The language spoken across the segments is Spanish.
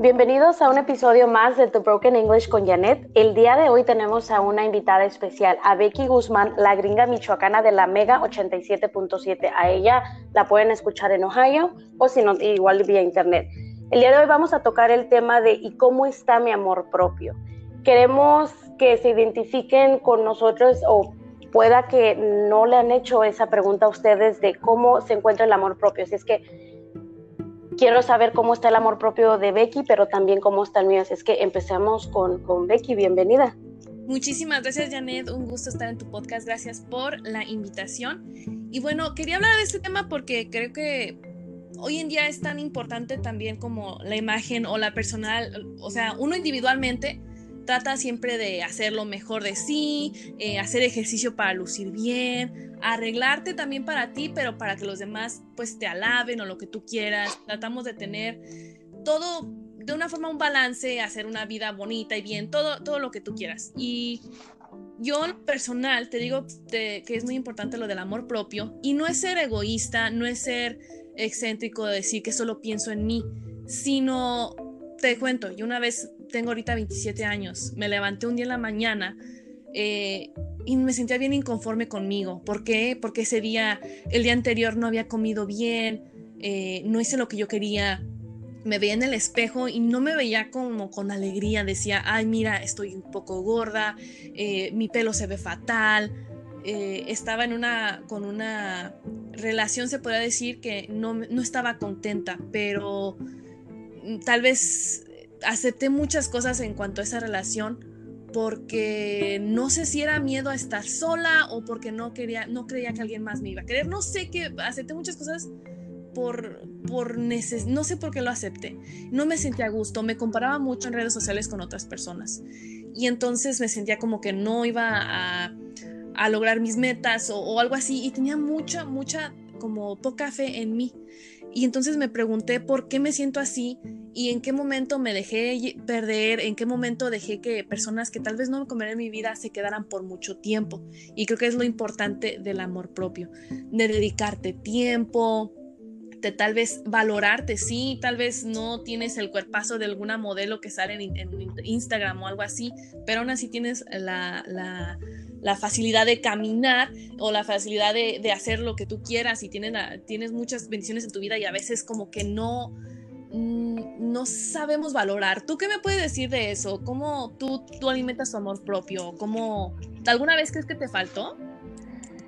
Bienvenidos a un episodio más de The Broken English con Janet. El día de hoy tenemos a una invitada especial, a Becky Guzmán, la gringa michoacana de la Mega 87.7. A ella la pueden escuchar en Ohio o si no, igual vía internet. El día de hoy vamos a tocar el tema de ¿y cómo está mi amor propio? Queremos que se identifiquen con nosotros o pueda que no le han hecho esa pregunta a ustedes de cómo se encuentra el amor propio. Si es que quiero saber cómo está el amor propio de Becky, pero también cómo está el mío. Así es que empecemos con, con Becky. Bienvenida. Muchísimas gracias, Janet. Un gusto estar en tu podcast. Gracias por la invitación. Y bueno, quería hablar de este tema porque creo que hoy en día es tan importante también como la imagen o la personal, o sea, uno individualmente trata siempre de hacer lo mejor de sí, eh, hacer ejercicio para lucir bien, arreglarte también para ti, pero para que los demás pues te alaben o lo que tú quieras. Tratamos de tener todo de una forma un balance, hacer una vida bonita y bien, todo, todo lo que tú quieras. Y yo personal te digo que es muy importante lo del amor propio y no es ser egoísta, no es ser excéntrico de decir que solo pienso en mí, sino te cuento, yo una vez tengo ahorita 27 años, me levanté un día en la mañana eh, y me sentía bien inconforme conmigo. ¿Por qué? Porque ese día, el día anterior no había comido bien, eh, no hice lo que yo quería. Me veía en el espejo y no me veía como con alegría. Decía, ay, mira, estoy un poco gorda, eh, mi pelo se ve fatal. estaba en una, con una relación, se podría decir, que no, no estaba contenta, pero tal vez acepté muchas cosas en cuanto a esa relación porque no sé si era miedo a estar sola o porque no quería no creía que alguien más me iba a querer. No sé qué acepté muchas cosas por por neces no sé por qué lo acepté. No me sentía a gusto me comparaba mucho en redes sociales con otras personas y entonces me sentía como que no iba a, a lograr mis metas o, o algo así y tenía mucha mucha como poca fe en mí y entonces me pregunté por qué me siento así y en qué momento me dejé perder, en qué momento dejé que personas que tal vez no me comerían en mi vida se quedaran por mucho tiempo. Y creo que es lo importante del amor propio, de dedicarte tiempo, de tal vez valorarte, sí, tal vez no tienes el cuerpazo de alguna modelo que sale en, Instagram o algo así, pero aún así tienes la la facilidad de caminar o la facilidad de, hacer lo que tú quieras y tienes, muchas bendiciones en tu vida y a veces como que no, mm, no sabemos valorar. ¿Tú qué me puedes decir de eso? ¿Cómo tú, tú alimentas tu amor propio? ¿Cómo, ¿Alguna vez crees que te faltó?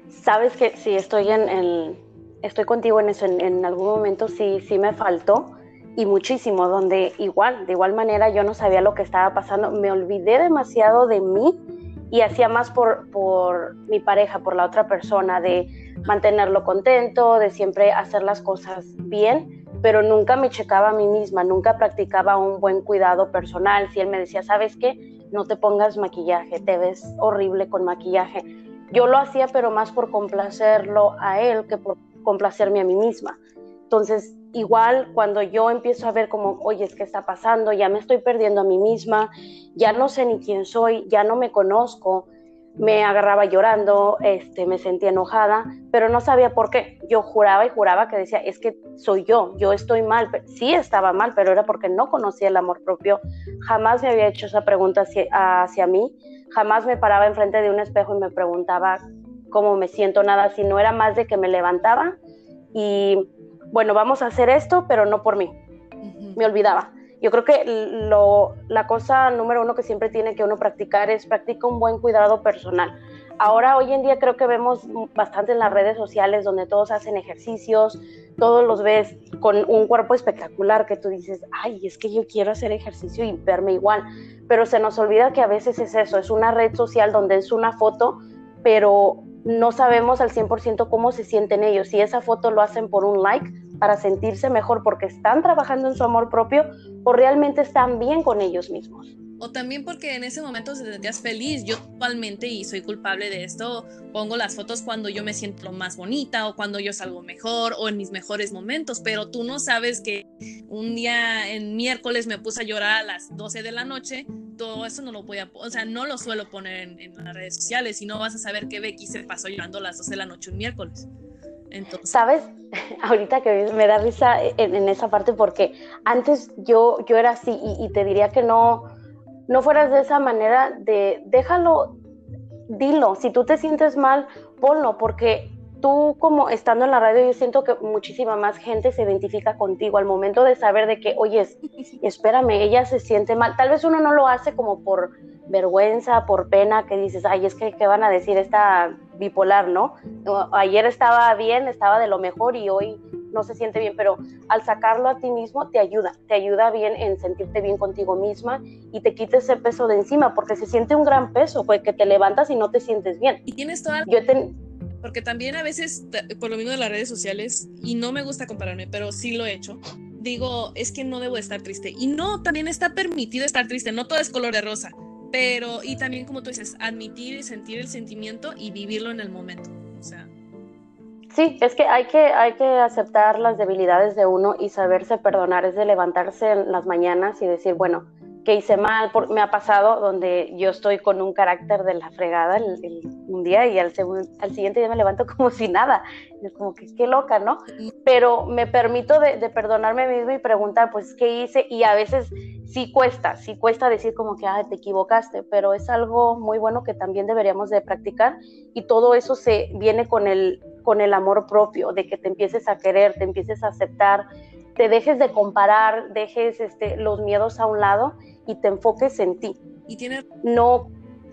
Sabes que sí, estoy, en, estoy contigo en eso. En, en algún momento sí, sí me faltó y muchísimo, donde igual, de igual manera yo no sabía lo que estaba pasando. Me olvidé demasiado de mí y hacía más por, por mi pareja, por la otra persona, de mantenerlo contento, de siempre hacer las cosas bien, pero nunca me checaba a mí misma, nunca practicaba un buen cuidado personal. Si él me decía, ¿sabes qué? No te pongas maquillaje, te ves horrible con maquillaje. Yo lo hacía, pero más por complacerlo a él que por complacerme a mí misma. Entonces, igual cuando yo empiezo a ver como, oye, es que está pasando, ya me estoy perdiendo a mí misma, ya no sé ni quién soy, ya no me conozco, me agarraba llorando, este, me sentía enojada, pero no sabía por qué. Yo juraba y juraba que decía, es que soy yo, yo estoy mal. Sí estaba mal, pero era porque no conocía el amor propio. Jamás me había hecho esa pregunta hacia, hacia mí, jamás me paraba enfrente de un espejo y me preguntaba cómo me siento, nada, si no era más de que me levantaba y bueno, vamos a hacer esto, pero no por mí. Me olvidaba. Yo creo que lo, la cosa número uno que siempre tiene que uno practicar es practica un buen cuidado personal. Ahora, hoy en día creo que vemos bastante en las redes sociales donde todos hacen ejercicios, todos los ves con un cuerpo espectacular que tú dices, ay, es que yo quiero hacer ejercicio y verme igual. Pero se nos olvida que a veces es eso, es una red social donde es una foto, pero no sabemos al 100% cómo se sienten ellos. Si esa foto lo hacen por un like para sentirse mejor porque están trabajando en su amor propio o realmente están bien con ellos mismos o también porque en ese momento te sentías feliz. Yo actualmente, y soy culpable de esto, pongo las fotos cuando yo me siento más bonita o cuando yo salgo mejor o en mis mejores momentos, pero tú no sabes que un día en miércoles me puse a llorar a las 12 de la noche, todo eso no lo voy a, o sea, no lo suelo poner en, las redes sociales y no vas a saber que Becky se pasó llorando a las 12 de la noche un miércoles. Entonces... ¿Sabes? Ahorita que me da risa en, esa parte porque antes yo, yo era así y, y, te diría que no, no fueras de esa manera de déjalo, dilo, si tú te sientes mal, ponlo, porque tú como estando en la radio, yo siento que muchísima más gente se identifica contigo al momento de saber de que, oye, espérame, ella se siente mal. Tal vez uno no lo hace como por vergüenza, por pena, que dices, ay, es que, ¿qué van a decir esta bipolar, no? Ayer estaba bien, estaba de lo mejor y hoy no se siente bien, pero al sacarlo a ti mismo te ayuda, te ayuda bien en sentirte bien contigo misma y te quites ese peso de encima, porque se siente un gran peso, pues que te levantas y no te sientes bien. Y tienes toda... Yo te porque también a veces, por lo mismo de las redes sociales, y no me gusta compararme, pero sí lo he hecho, digo, es que no debo estar triste. Y no, también está permitido estar triste, no todo es color de rosa, pero, y también como tú dices, admitir y sentir el sentimiento y vivirlo en el momento. O sea. Sí, es que hay que, hay que aceptar las debilidades de uno y saberse perdonar, es de levantarse en las mañanas y decir, bueno, que hice mal, me ha pasado donde yo estoy con un carácter de la fregada un día y al, al, siguiente día me levanto como si nada, es como que qué loca, ¿no? Pero me permito de, de, perdonarme a mí mismo y preguntar, pues, ¿qué hice? Y a veces sí cuesta, sí cuesta decir como que, ah, te equivocaste, pero es algo muy bueno que también deberíamos de practicar y todo eso se viene con el, con el amor propio, de que te empieces a querer, te empieces a aceptar, te dejes de comparar, dejes este, los miedos a un lado y te enfoques en ti. Y tiene... No,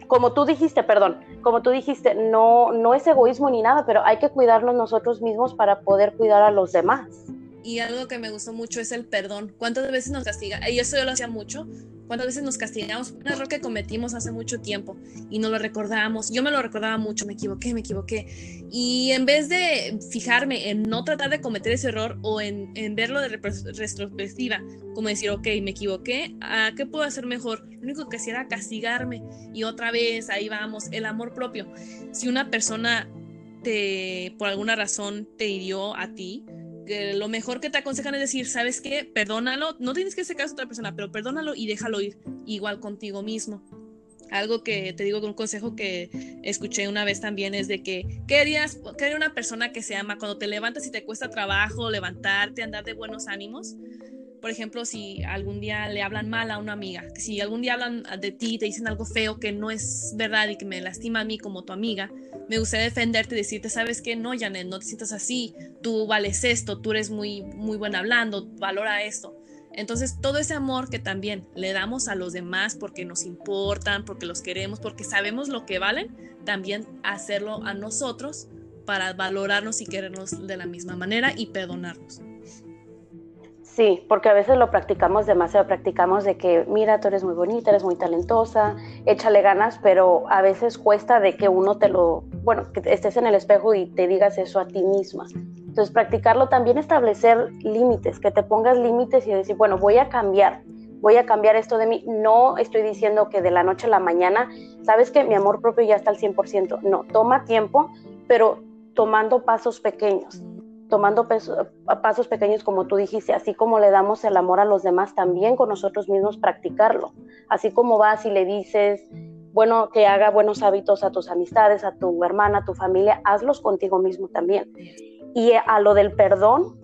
como tú dijiste, perdón, como tú dijiste, no, no es egoísmo ni nada, pero hay que cuidarnos nosotros mismos para poder cuidar a los demás. Y algo que me gustó mucho es el perdón. ¿Cuántas veces nos castiga? Y eso yo lo hacía mucho. ¿Cuántas veces nos castigamos un error que cometimos hace mucho tiempo y no lo recordamos? Yo me lo recordaba mucho, me equivoqué, me equivoqué. Y en vez de fijarme en no tratar de cometer ese error o en, en verlo de retrospectiva, como decir, ok, me equivoqué, ¿a qué puedo hacer mejor? Lo único que hacía era castigarme y otra vez ahí vamos, el amor propio. Si una persona te, por alguna razón te hirió a ti, lo mejor que te aconsejan es decir, ¿sabes qué? Perdónalo, no tienes que hacer caso a otra persona, pero perdónalo y déjalo ir, igual contigo mismo. Algo que te digo, un consejo que escuché una vez también es de que querías, quería una persona que se ama cuando te levantas y te cuesta trabajo levantarte, andar de buenos ánimos. Por ejemplo, si algún día le hablan mal a una amiga, si algún día hablan de ti, te dicen algo feo que no es verdad y que me lastima a mí como tu amiga, me gustaría defenderte y decirte, sabes qué, no, Janet, no te sientas así, tú vales esto, tú eres muy, muy buena hablando, valora esto. Entonces, todo ese amor que también le damos a los demás porque nos importan, porque los queremos, porque sabemos lo que valen, también hacerlo a nosotros para valorarnos y querernos de la misma manera y perdonarnos. Sí, porque a veces lo practicamos demasiado, practicamos de que, mira, tú eres muy bonita, eres muy talentosa, échale ganas, pero a veces cuesta de que uno te lo, bueno, que estés en el espejo y te digas eso a ti misma. Entonces, practicarlo también establecer límites, que te pongas límites y decir, bueno, voy a cambiar, voy a cambiar esto de mí. No estoy diciendo que de la noche a la mañana, sabes que mi amor propio ya está al 100%. No, toma tiempo, pero tomando pasos pequeños tomando pasos pequeños como tú dijiste, así como le damos el amor a los demás, también con nosotros mismos practicarlo. Así como vas y le dices, bueno, que haga buenos hábitos a tus amistades, a tu hermana, a tu familia, hazlos contigo mismo también. Y a lo del perdón,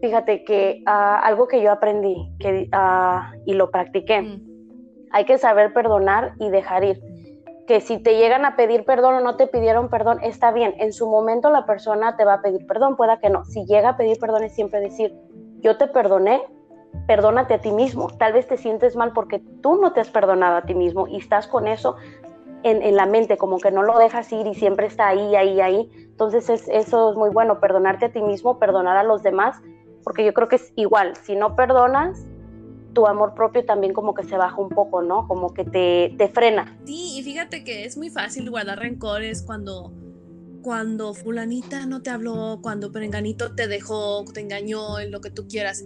fíjate que ah, algo que yo aprendí que, ah, y lo practiqué, mm. hay que saber perdonar y dejar ir que si te llegan a pedir perdón o no te pidieron perdón, está bien. En su momento la persona te va a pedir perdón, pueda que no. Si llega a pedir perdón es siempre decir, yo te perdoné, perdónate a ti mismo. Tal vez te sientes mal porque tú no te has perdonado a ti mismo y estás con eso en, la mente, como que no lo dejas ir y siempre está ahí, ahí, ahí. Entonces eso es muy bueno, perdonarte a ti mismo, perdonar a los demás, porque yo creo que es igual, si no perdonas, tu amor propio también como que se baja un poco, ¿no? Como que te, te frena. Sí, y fíjate que es muy fácil guardar rencores cuando cuando fulanita no te habló, cuando perenganito te dejó, te engañó, lo que tú quieras.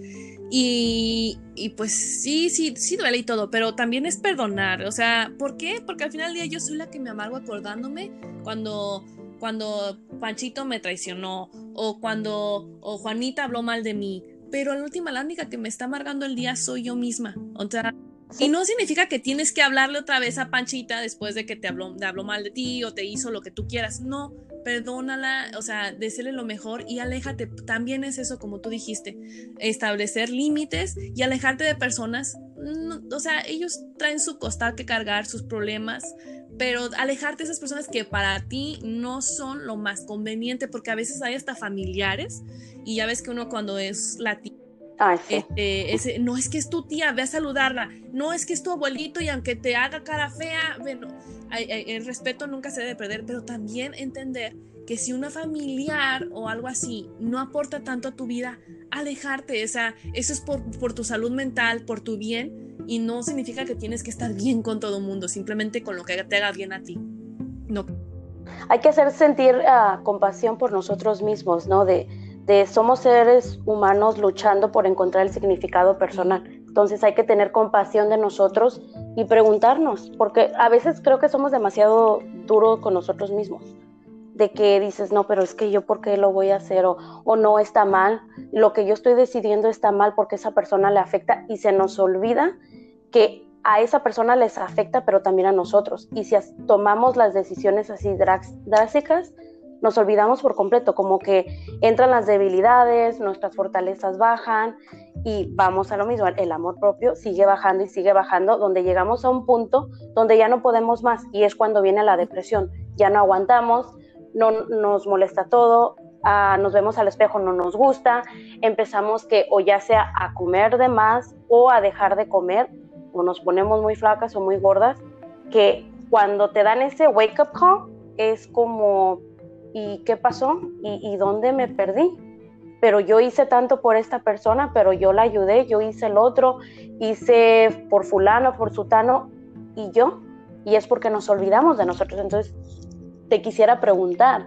Y, y, pues sí, sí, sí duele y todo, pero también es perdonar. O sea, ¿por qué? Porque al final del día yo soy la que me amargo acordándome cuando, cuando Panchito me traicionó o cuando o Juanita habló mal de mí pero la última, la única que me está amargando el día soy yo misma. O sea, y no significa que tienes que hablarle otra vez a Panchita después de que te habló, te habló mal de ti o te hizo lo que tú quieras. No, perdónala, o sea, decirle lo mejor y aléjate. También es eso, como tú dijiste, establecer límites y alejarte de personas. o sea, ellos traen su costal que cargar, sus problemas, pero alejarte de esas personas que para ti no son lo más conveniente, porque a veces hay hasta familiares y ya ves que uno cuando es latino este, no es que es tu tía, ve a saludarla. No es que es tu abuelito y aunque te haga cara fea, bueno, el respeto nunca se debe perder, pero también entender que si una familiar o algo así no aporta tanto a tu vida, alejarte. Esa, eso es por, por tu salud mental, por tu bien, y no significa que tienes que estar bien con todo el mundo, simplemente con lo que te haga bien a ti. No. Hay que hacer sentir uh, compasión por nosotros mismos, ¿no? De, somos seres humanos luchando por encontrar el significado personal. Entonces hay que tener compasión de nosotros y preguntarnos, porque a veces creo que somos demasiado duros con nosotros mismos, de que dices, no, pero es que yo por qué lo voy a hacer o, o no está mal, lo que yo estoy decidiendo está mal porque esa persona le afecta y se nos olvida que a esa persona les afecta, pero también a nosotros. Y si tomamos las decisiones así drásticas, nos olvidamos por completo, como que entran las debilidades, nuestras fortalezas bajan y vamos a lo mismo, el amor propio sigue bajando y sigue bajando, donde llegamos a un punto donde ya no podemos más y es cuando viene la depresión, ya no aguantamos, no nos molesta todo, ah, nos vemos al espejo, no nos gusta, empezamos que o ya sea a comer de más o a dejar de comer, o nos ponemos muy flacas o muy gordas, que cuando te dan ese wake up call es como ¿y qué pasó? ¿Y, dónde me perdí? Pero yo hice tanto por esta persona, pero yo la ayudé, yo hice el otro, hice por fulano, por sutano, y yo, y es porque nos olvidamos de nosotros. Entonces, te quisiera preguntar,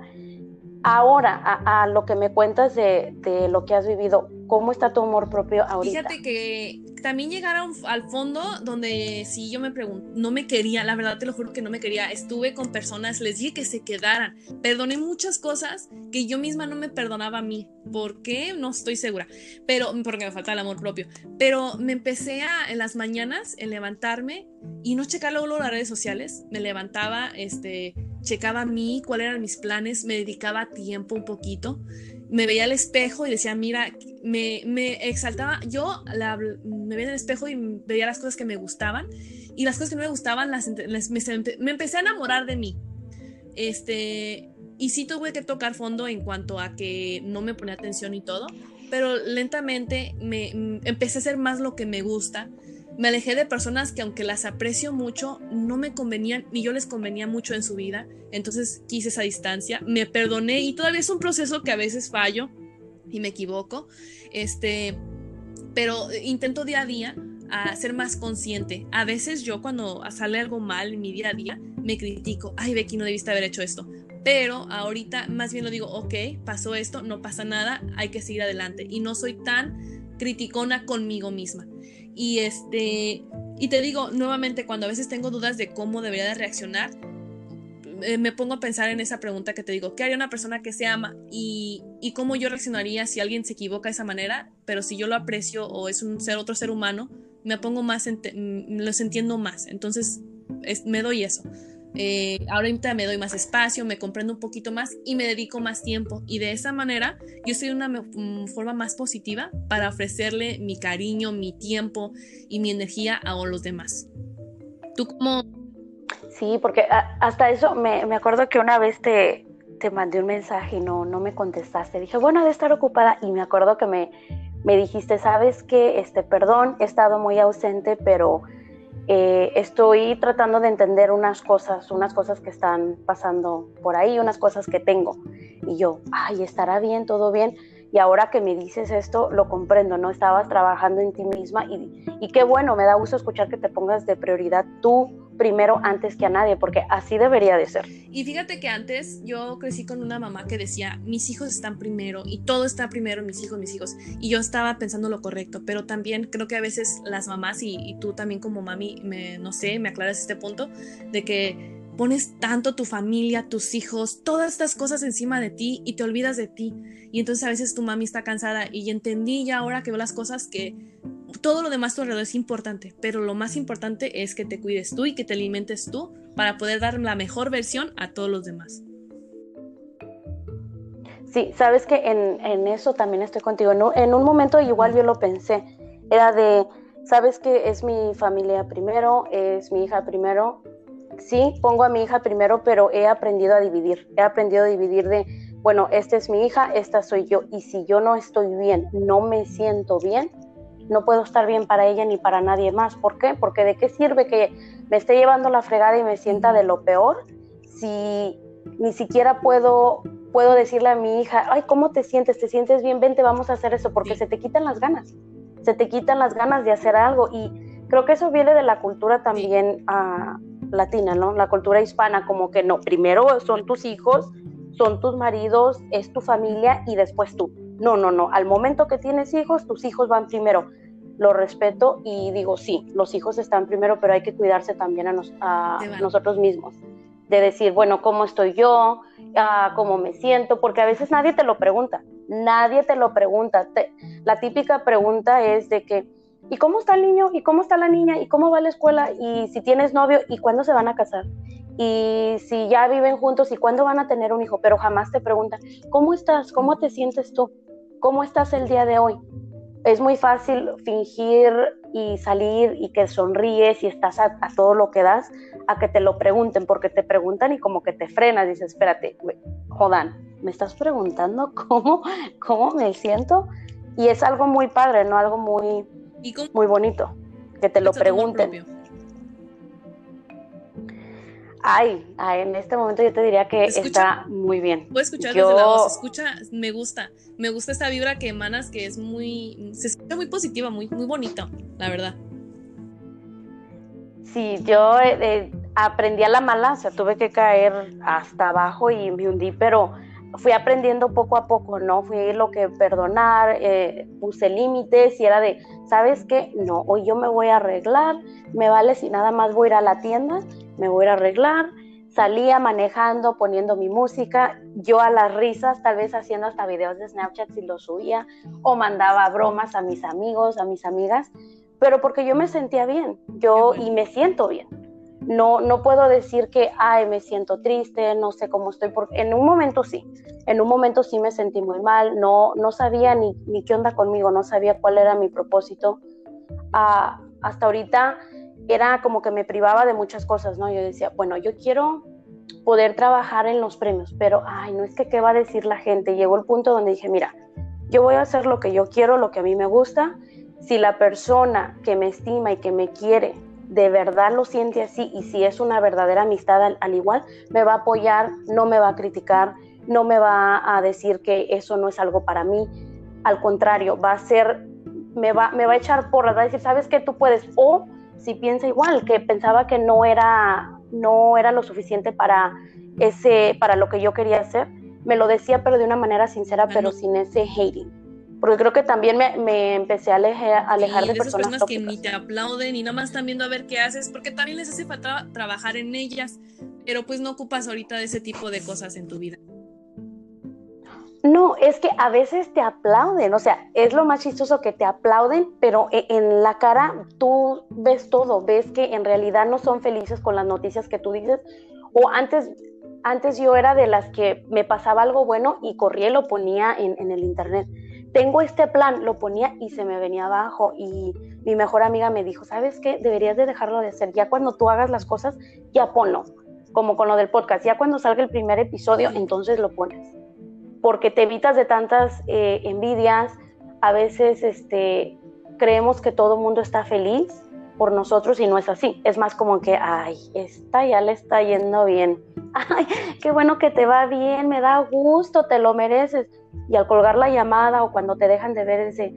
ahora, a, lo que me cuentas de, de, lo que has vivido, ¿cómo está tu amor propio ahorita? Fíjate que también llegar al fondo donde si yo me pregunto, no me quería, la verdad te lo juro que no me quería, estuve con personas, les dije que se quedaran, perdoné muchas cosas que yo misma no me perdonaba a mí, ¿por qué? No estoy segura, pero porque me falta el amor propio, pero me empecé a en las mañanas en levantarme y no checar luego las redes sociales, me levantaba, este, checaba a mí, cuáles eran mis planes, me dedicaba tiempo un poquito, me veía al espejo y decía, mira, me, me exaltaba, yo me veía en el espejo y veía las cosas que me gustaban y las cosas que no me gustaban, las, me, empecé a enamorar de mí. Este, y sí tuve que tocar fondo en cuanto a que no me ponía atención y todo, pero lentamente me empecé a hacer más lo que me gusta. Me alejé de personas que aunque las aprecio mucho, no me convenían, ni yo les convenía mucho en su vida. Entonces quise esa distancia, me perdoné y todavía es un proceso que a veces fallo y me equivoco. Este, pero intento día a día a ser más consciente. A veces yo cuando sale algo mal en mi día a día, me critico, ay Becky, no debiste haber hecho esto. Pero ahorita más bien lo digo, ok, pasó esto, no pasa nada, hay que seguir adelante. Y no soy tan criticona conmigo misma. Y este, y te digo nuevamente, cuando a veces tengo dudas de cómo debería de reaccionar, eh, me pongo a pensar en esa pregunta que te digo, ¿qué haría una persona que se ama? Y, y, cómo yo reaccionaría si alguien se equivoca de esa manera, pero si yo lo aprecio o es un ser, otro ser humano, me pongo más, los entiendo más. Entonces, me doy eso. Eh, ahorita me doy más espacio, me comprendo un poquito más y me dedico más tiempo. Y de esa manera yo de una mm, forma más positiva para ofrecerle mi cariño, mi tiempo y mi energía a los demás. ¿Tú cómo? Sí, porque hasta eso me, me acuerdo que una vez te, te mandé un mensaje y no, no me contestaste. Dije, bueno, de estar ocupada. Y me acuerdo que me, me dijiste, sabes que, este, perdón, he estado muy ausente, pero eh, estoy tratando de entender unas cosas, unas cosas que están pasando por ahí, unas cosas que tengo. Y yo, ay, estará bien, todo bien. Y ahora que me dices esto, lo comprendo, ¿no? Estabas trabajando en ti misma y, y qué bueno, me da gusto escuchar que te pongas de prioridad tú primero antes que a nadie, porque así debería de ser. Y fíjate que antes yo crecí con una mamá que decía, mis hijos están primero y todo está primero, mis hijos, mis hijos. Y yo estaba pensando lo correcto, pero también creo que a veces las mamás y, tú también como mami, me, no sé, me aclaras este punto de que pones tanto tu familia, tus hijos, todas estas cosas encima de ti y te olvidas de ti. Y entonces a veces tu mami está cansada y entendí ya ahora que veo las cosas que todo lo demás a tu alrededor es importante, pero lo más importante es que te cuides tú y que te alimentes tú para poder dar la mejor versión a todos los demás. Sí, sabes que en, eso también estoy contigo. En un, momento igual yo lo pensé. Era de, sabes que es mi familia primero, es mi hija primero. Sí, pongo a mi hija primero, pero he aprendido a dividir. He aprendido a dividir de, bueno, esta es mi hija, esta soy yo. Y si yo no estoy bien, no me siento bien, no puedo estar bien para ella ni para nadie más. ¿Por qué? Porque de qué sirve que me esté llevando la fregada y me sienta de lo peor si ni siquiera puedo puedo decirle a mi hija, ay, ¿cómo te sientes? ¿Te sientes bien? Vente, vamos a hacer eso, porque se te quitan las ganas, se te quitan las ganas de hacer algo. Y creo que eso viene de la cultura también ah, latina, ¿no? La cultura hispana, como que no, primero son tus hijos, son tus maridos, es tu familia y después tú. No, no, no, al momento que tienes hijos, tus hijos van primero. Lo respeto y digo, sí, los hijos están primero, pero hay que cuidarse también a, a nosotros mismos. De decir, bueno, ¿cómo estoy yo? cómo me siento, porque a veces nadie te lo pregunta, nadie te lo pregunta. la típica pregunta es de que, ¿y cómo está el niño? ¿Y cómo está la niña? ¿Y cómo va la escuela? ¿Y si tienes novio? ¿Y cuándo se van a casar? Y si ya viven juntos y cuándo van a tener un hijo, pero jamás te preguntan, ¿cómo estás? ¿Cómo te sientes tú? ¿Cómo estás el día de hoy? Es muy fácil fingir y salir y que sonríes y estás a, todo lo que das, a que te lo pregunten, porque te preguntan y como que te frenas, dices, espérate, jodan, ¿me estás preguntando cómo, cómo me siento? Y es algo muy padre, ¿no? Algo muy, muy bonito, que te lo pregunten. Ay, en este momento yo te diría que está muy bien. Puedo escuchar desde la voz, escucha, me gusta, me gusta esta vibra que emanas, que es muy, se escucha muy positiva, muy, muy bonito, la verdad. Sí, yo eh, eh, aprendí a la mala, o sea, tuve que caer hasta abajo y me hundí, pero fui aprendiendo poco a poco, ¿no? Fui lo que perdonar, eh, puse límites y era de, ¿sabes qué? No, hoy yo me voy a arreglar, me vale si nada más voy a ir a la tienda me voy a arreglar, salía manejando, poniendo mi música, yo a las risas, tal vez haciendo hasta videos de Snapchat si lo subía, o mandaba bromas a mis amigos, a mis amigas, pero porque yo me sentía bien, yo y me siento bien. No, no puedo decir que, ay, me siento triste, no sé cómo estoy, porque en un momento sí, en un momento sí me sentí muy mal, no, no sabía ni, ni qué onda conmigo, no sabía cuál era mi propósito. Ah, hasta ahorita era como que me privaba de muchas cosas, ¿no? Yo decía, bueno, yo quiero poder trabajar en los premios, pero, ay, no es que qué va a decir la gente. Llegó el punto donde dije, mira, yo voy a hacer lo que yo quiero, lo que a mí me gusta. Si la persona que me estima y que me quiere de verdad lo siente así y si es una verdadera amistad al, igual, me va a apoyar, no me va a criticar, no me va a decir que eso no es algo para mí. Al contrario, va a ser, me va, me va a echar porras, va a decir, ¿sabes qué? Tú puedes. O si piensa igual, que pensaba que no era, no era lo suficiente para, ese, para lo que yo quería hacer, me lo decía, pero de una manera sincera, pero sin ese hating. Porque creo que también me, empecé a alejar, alejar de, personas, personas que ni te aplauden y nada más están viendo a ver qué haces, porque también les hace falta trabajar en ellas, pero pues no ocupas ahorita de ese tipo de cosas en tu vida. No, es que a veces te aplauden, o sea, es lo más chistoso que te aplauden, pero e, en la cara tú ves todo, ves que en realidad no son felices con las noticias que tú dices. O antes, antes yo era de las que me pasaba algo bueno y corría y lo ponía en, el internet. Tengo este plan, lo ponía y se me venía abajo. Y mi mejor amiga me dijo, ¿sabes qué? Deberías de dejarlo de hacer. Ya cuando tú hagas las cosas, ya ponlo. Como con lo del podcast. Ya cuando salga el primer episodio, entonces lo pones porque te evitas de tantas eh, envidias. A veces este, creemos que todo el mundo está feliz por nosotros y no es así. Es más como que, ay, esta ya le está yendo bien. Ay, qué bueno que te va bien, me da gusto, te lo mereces. Y al colgar la llamada o cuando te dejan de ver, ese,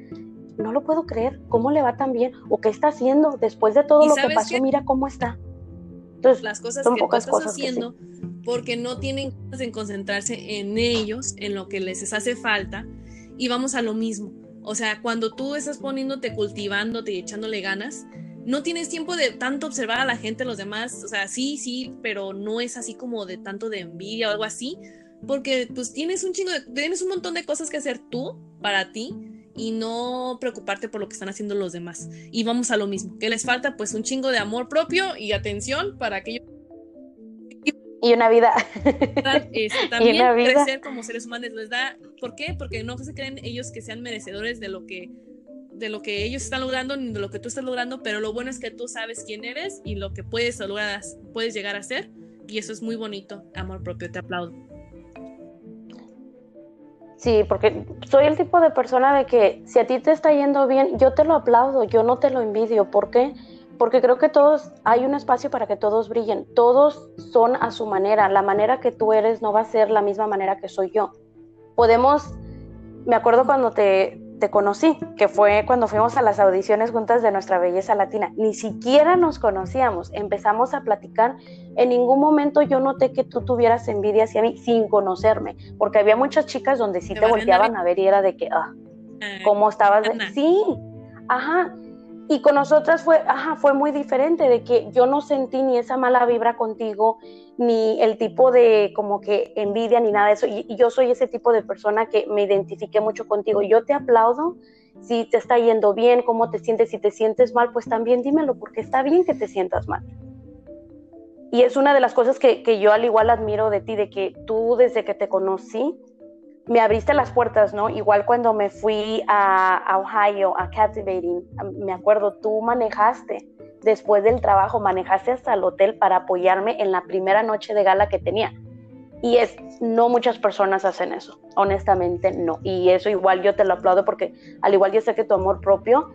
no lo puedo creer, ¿cómo le va tan bien? ¿O qué está haciendo? Después de todo lo que pasó, mira cómo está. Entonces, las cosas son que pocas cosas haciendo porque no tienen ganas en concentrarse en ellos, en lo que les hace falta, y vamos a lo mismo. O sea, cuando tú estás poniéndote, cultivándote y echándole ganas, no tienes tiempo de tanto observar a la gente, los demás, o sea, sí, sí, pero no es así como de tanto de envidia o algo así, porque pues tienes un chingo de, tienes un montón de cosas que hacer tú para ti y no preocuparte por lo que están haciendo los demás. Y vamos a lo mismo, que les falta pues un chingo de amor propio y atención para aquellos Y una vida. Este, también crecer como seres humanos les da. ¿Por qué? Porque no se creen ellos que sean merecedores de lo que de lo que ellos están logrando ni de lo que tú estás logrando, pero lo bueno es que tú sabes quién eres y lo que puedes lograr, puedes llegar a ser y eso es muy bonito. Amor propio, te aplaudo. Sí, porque soy el tipo de persona de que si a ti te está yendo bien, yo te lo aplaudo, yo no te lo envidio. ¿Por qué? porque creo que todos, hay un espacio para que todos brillen, todos son a su manera, la manera que tú eres no va a ser la misma manera que soy yo. Podemos, me acuerdo cuando te, te conocí, que fue cuando fuimos a las audiciones juntas de nuestra belleza latina, ni siquiera nos conocíamos, empezamos a platicar, en ningún momento yo noté que tú tuvieras envidia hacia mí sin conocerme, porque había muchas chicas donde sí te, volteaban a ver y era de que, ah, ¿cómo estabas? Sí, ajá, y con nosotras fue, ajá, fue muy diferente, de que yo no sentí ni esa mala vibra contigo, ni el tipo de como que envidia, ni nada de eso. Y, yo soy ese tipo de persona que me identifique mucho contigo. Yo te aplaudo si te está yendo bien, cómo te sientes, si te sientes mal, pues también dímelo, porque está bien que te sientas mal. Y es una de las cosas que, que yo al igual admiro de ti, de que tú desde que te conocí, me abriste las puertas, ¿no? Igual cuando me fui a, Ohio, a Captivating, me acuerdo, tú manejaste después del trabajo, manejaste hasta el hotel para apoyarme en la primera noche de gala que tenía. Y es, no muchas personas hacen eso, honestamente no. Y eso igual yo te lo aplaudo porque al igual yo sé que tu amor propio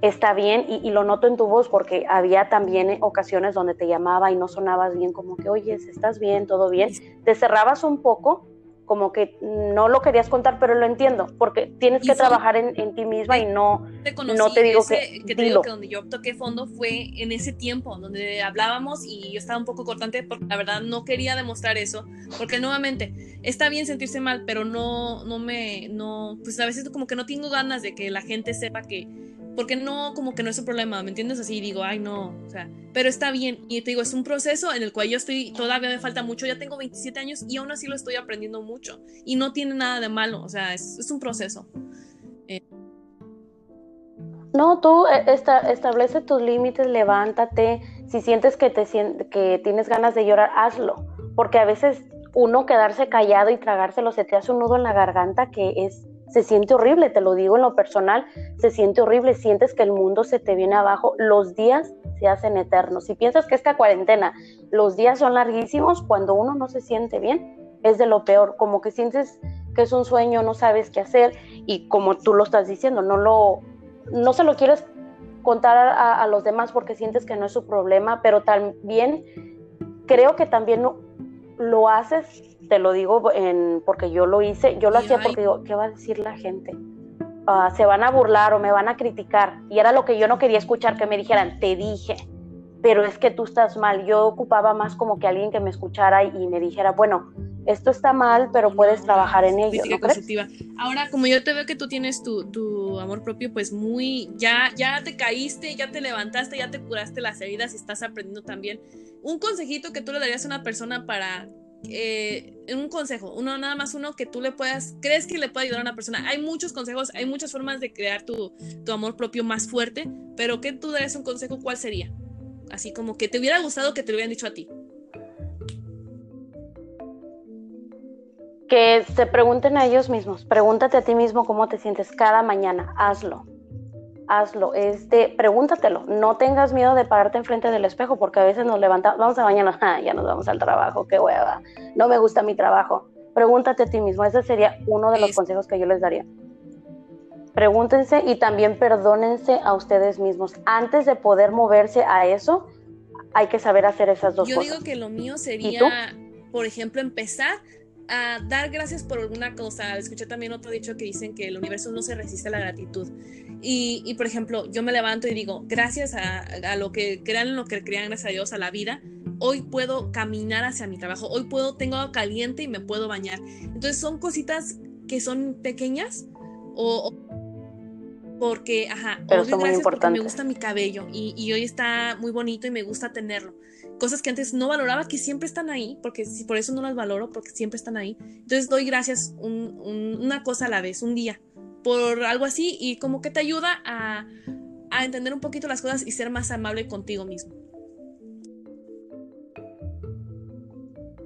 está bien y, y, lo noto en tu voz porque había también ocasiones donde te llamaba y no sonabas bien, como que, oye, ¿estás bien? ¿Todo bien? Te cerrabas un poco como que no lo querías contar, pero lo entiendo, porque tienes que trabajar en, ti misma y no te, no te digo que, que, te digo que donde yo toqué fondo fue en ese tiempo, donde hablábamos y yo estaba un poco cortante porque la verdad no quería demostrar eso, porque nuevamente está bien sentirse mal, pero no, no me, no, pues a veces como que no tengo ganas de que la gente sepa que porque no, como que no es un problema, ¿me entiendes? Así digo, ay, no, o sea, pero está bien. Y te digo, es un proceso en el cual yo estoy, todavía me falta mucho, ya tengo 27 años y aún así lo estoy aprendiendo mucho. Y no tiene nada de malo, o sea, es, un proceso. No, tú eh, establece tus límites, levántate. Si sientes que, te, que tienes ganas de llorar, hazlo. Porque a veces uno quedarse callado y tragárselo se te hace un nudo en la garganta que es se siente horrible, te lo digo en lo personal, se siente horrible, sientes que el mundo se te viene abajo, los días se hacen eternos. Si piensas que esta cuarentena, los días son larguísimos, cuando uno no se siente bien, es de lo peor, como que sientes que es un sueño, no sabes qué hacer y como tú lo estás diciendo, no lo no se lo quieres contar a, a los demás porque sientes que no es su problema, pero también creo que también lo haces te lo digo en, porque yo lo hice, yo lo hacía porque digo, ¿qué va a decir la gente? Ah, se van a burlar o me van a criticar. Y era lo que yo no quería escuchar, que me dijeran, te dije, pero es que tú estás mal. Yo ocupaba más como que alguien que me escuchara y, me dijera, bueno, esto está mal, pero puedes trabajar en ello. Ahora, como yo te veo que tú tienes tu, tu, amor propio, pues muy, ya, ya te caíste, ya te levantaste, ya te curaste las heridas y estás aprendiendo también. Un consejito que tú le darías a una persona para eh, un consejo, uno nada más uno que tú le puedas, crees que le puede ayudar a una persona. Hay muchos consejos, hay muchas formas de crear tu, amor propio más fuerte, pero que tú darías un consejo, ¿cuál sería? Así como que te hubiera gustado que te lo hubieran dicho a ti. Que se pregunten a ellos mismos, pregúntate a ti mismo cómo te sientes cada mañana, hazlo hazlo, este, pregúntatelo, no tengas miedo de pararte enfrente del espejo, porque a veces nos levantamos, vamos a bañarnos, ah, ya nos vamos al trabajo, qué hueva, no me gusta mi trabajo. Pregúntate a ti mismo, ese sería uno de los consejos que yo les daría. Pregúntense y también perdónense a ustedes mismos. Antes de poder moverse a eso, hay que saber hacer esas dos cosas. Yo digo que lo mío sería, por ejemplo, empezar a dar gracias por alguna cosa. Escuché también otro dicho que dicen que el universo no se resiste a la gratitud. Y, y por ejemplo, yo me levanto y digo, gracias a, a, lo que crean, lo que crean, gracias a Dios, a la vida, hoy puedo caminar hacia mi trabajo, hoy puedo, tengo agua caliente y me puedo bañar. Entonces son cositas que son pequeñas o, porque, ajá, Pero son muy porque me gusta mi cabello y, y hoy está muy bonito y me gusta tenerlo cosas que antes no valoraba que siempre están ahí, porque si por eso no las valoro, porque siempre están ahí. Entonces doy gracias una cosa a la vez, un día, por algo así y como que te ayuda a, entender un poquito las cosas y ser más amable contigo mismo.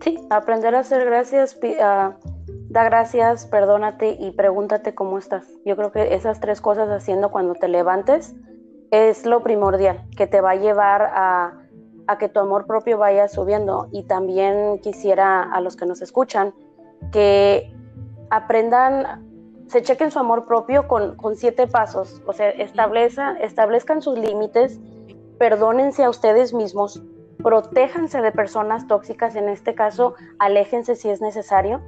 Sí, aprender a hacer gracias, da gracias, perdónate y pregúntate cómo estás. Yo creo que esas tres cosas haciendo cuando te levantes es lo primordial, que te va a llevar a, a que tu amor propio vaya subiendo. Y también quisiera a los que nos escuchan que aprendan, se chequen su amor propio con, con siete pasos, o sea, establezcan, establezcan sus límites, perdónense a ustedes mismos, protéjanse de personas tóxicas, en este caso, aléjense si es necesario.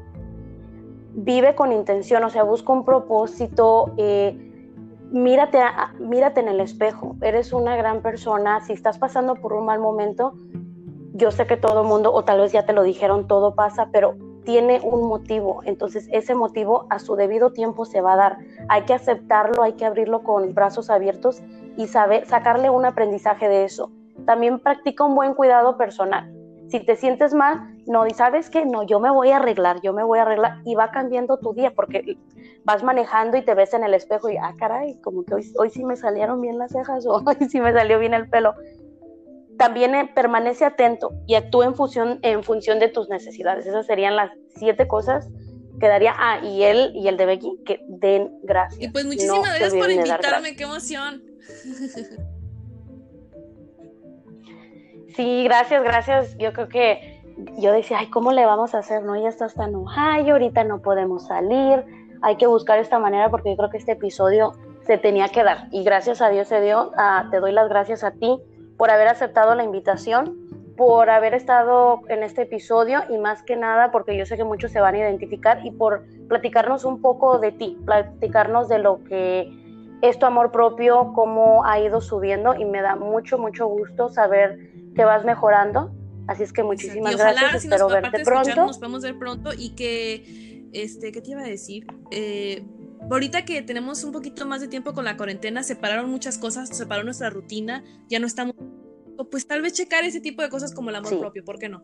Vive con intención, o sea, busca un propósito, eh, mírate, mírate en el espejo, eres una gran persona, si estás pasando por un mal momento, yo sé que todo el mundo, o tal vez ya te lo dijeron, todo pasa, pero tiene un motivo, entonces ese motivo a su debido tiempo se va a dar. Hay que aceptarlo, hay que abrirlo con brazos abiertos y saber sacarle un aprendizaje de eso. También practica un buen cuidado personal. Si te sientes mal, no, y sabes que no, yo me voy a arreglar, yo me voy a arreglar y va cambiando tu día porque vas manejando y te ves en el espejo y, ah, caray, como que hoy, hoy sí me salieron bien las cejas o hoy sí me salió bien el pelo también eh, permanece atento y actúa en función, en función de tus necesidades. Esas serían las siete cosas que daría. Ah, y él y el de Becky, que den gracias. Y pues muchísimas gracias por invitarme, qué emoción. Sí, gracias, gracias. Yo creo que yo decía, ay, ¿cómo le vamos a hacer? No, ya está hasta en Ohio, ahorita no podemos salir. Hay que buscar esta manera porque yo creo que este episodio se tenía que dar. Y gracias a Dios se dio. Ah, te doy las gracias a ti por haber aceptado la invitación, por haber estado en este episodio y más que nada porque yo sé que muchos se van a identificar y por platicarnos un poco de ti, platicarnos de lo que es tu amor propio, cómo ha ido subiendo y me da mucho, mucho gusto saber que vas mejorando. Así es que muchísimas gracias, espero verte pronto. Nos podemos ver pronto y que, este, ¿qué te iba a decir? Eh, ahorita que tenemos un poquito más de tiempo con la cuarentena, separaron muchas cosas, separó nuestra rutina, ya no estamos, pues tal vez checar ese tipo de cosas como el amor propio, ¿por qué no?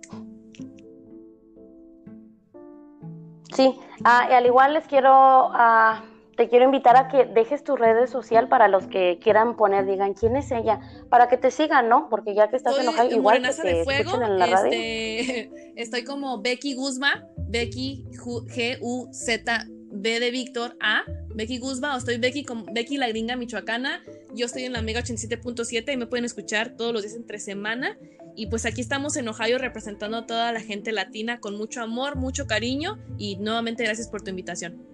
Sí, ah, y al igual les quiero, ah, te quiero invitar a que dejes tu redes social para los que quieran poner, digan quién es ella, para que te sigan, ¿no? Porque ya que estás enojada, igual que te escuchen en la radio. Este, estoy como Becky Guzma, Becky G-U-Z B de Víctor A, Becky Guzma, o estoy Becky, con Becky la gringa michoacana. Yo estoy en la Mega 87.7 y me pueden escuchar todos los días entre semana. Y pues aquí estamos en Ohio representando a toda la gente latina con mucho amor, mucho cariño y nuevamente gracias por tu invitación.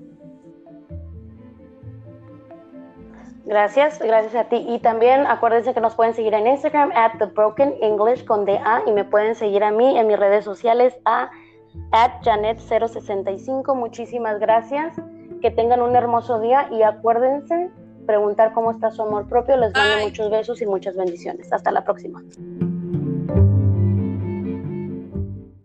Gracias, gracias a ti. Y también acuérdense que nos pueden seguir en Instagram at The Broken English con DA y me pueden seguir a mí en mis redes sociales a at Janet065. Muchísimas gracias. Que tengan un hermoso día y acuérdense preguntar cómo está su amor propio. Les mando muchos besos y muchas bendiciones. Hasta la próxima.